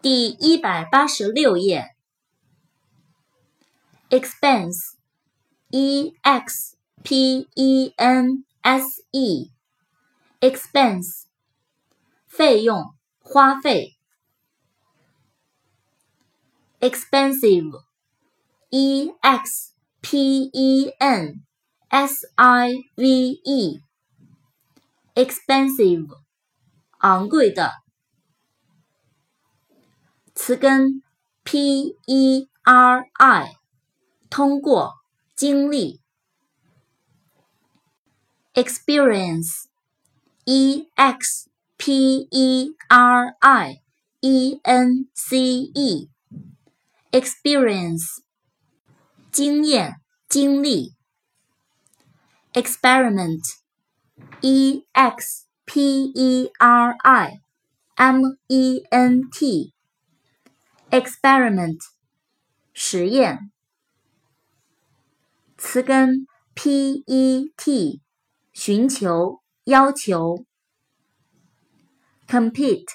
第一百八十六页。expense，e x p e n s e，expense，费用、花费。expensive，e x p e n s i v e，expensive，昂贵的。 词根 p e r i，通过，经历。experience，e x p e r i e n c e，experience，经验，经历。experiment，e x p e r i m e n t。 experiment 实验词根 pet 寻求要求 compete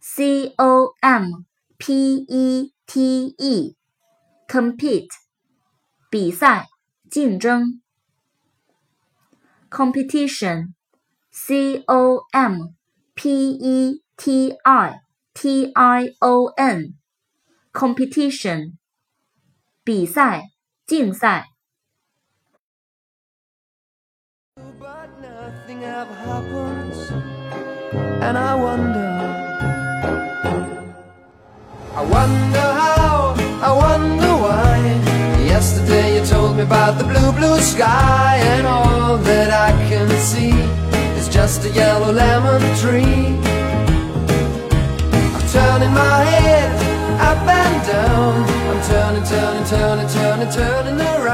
com pete compete 比赛竞争 competition com petition I wonder, wonder how, I wonder why. Yesterday you told me about the blue, blue sky, and all that I can see is just a yellow lemon tree. I'm turning my head up and down. I'm turning, turning, turning, turning, turning around.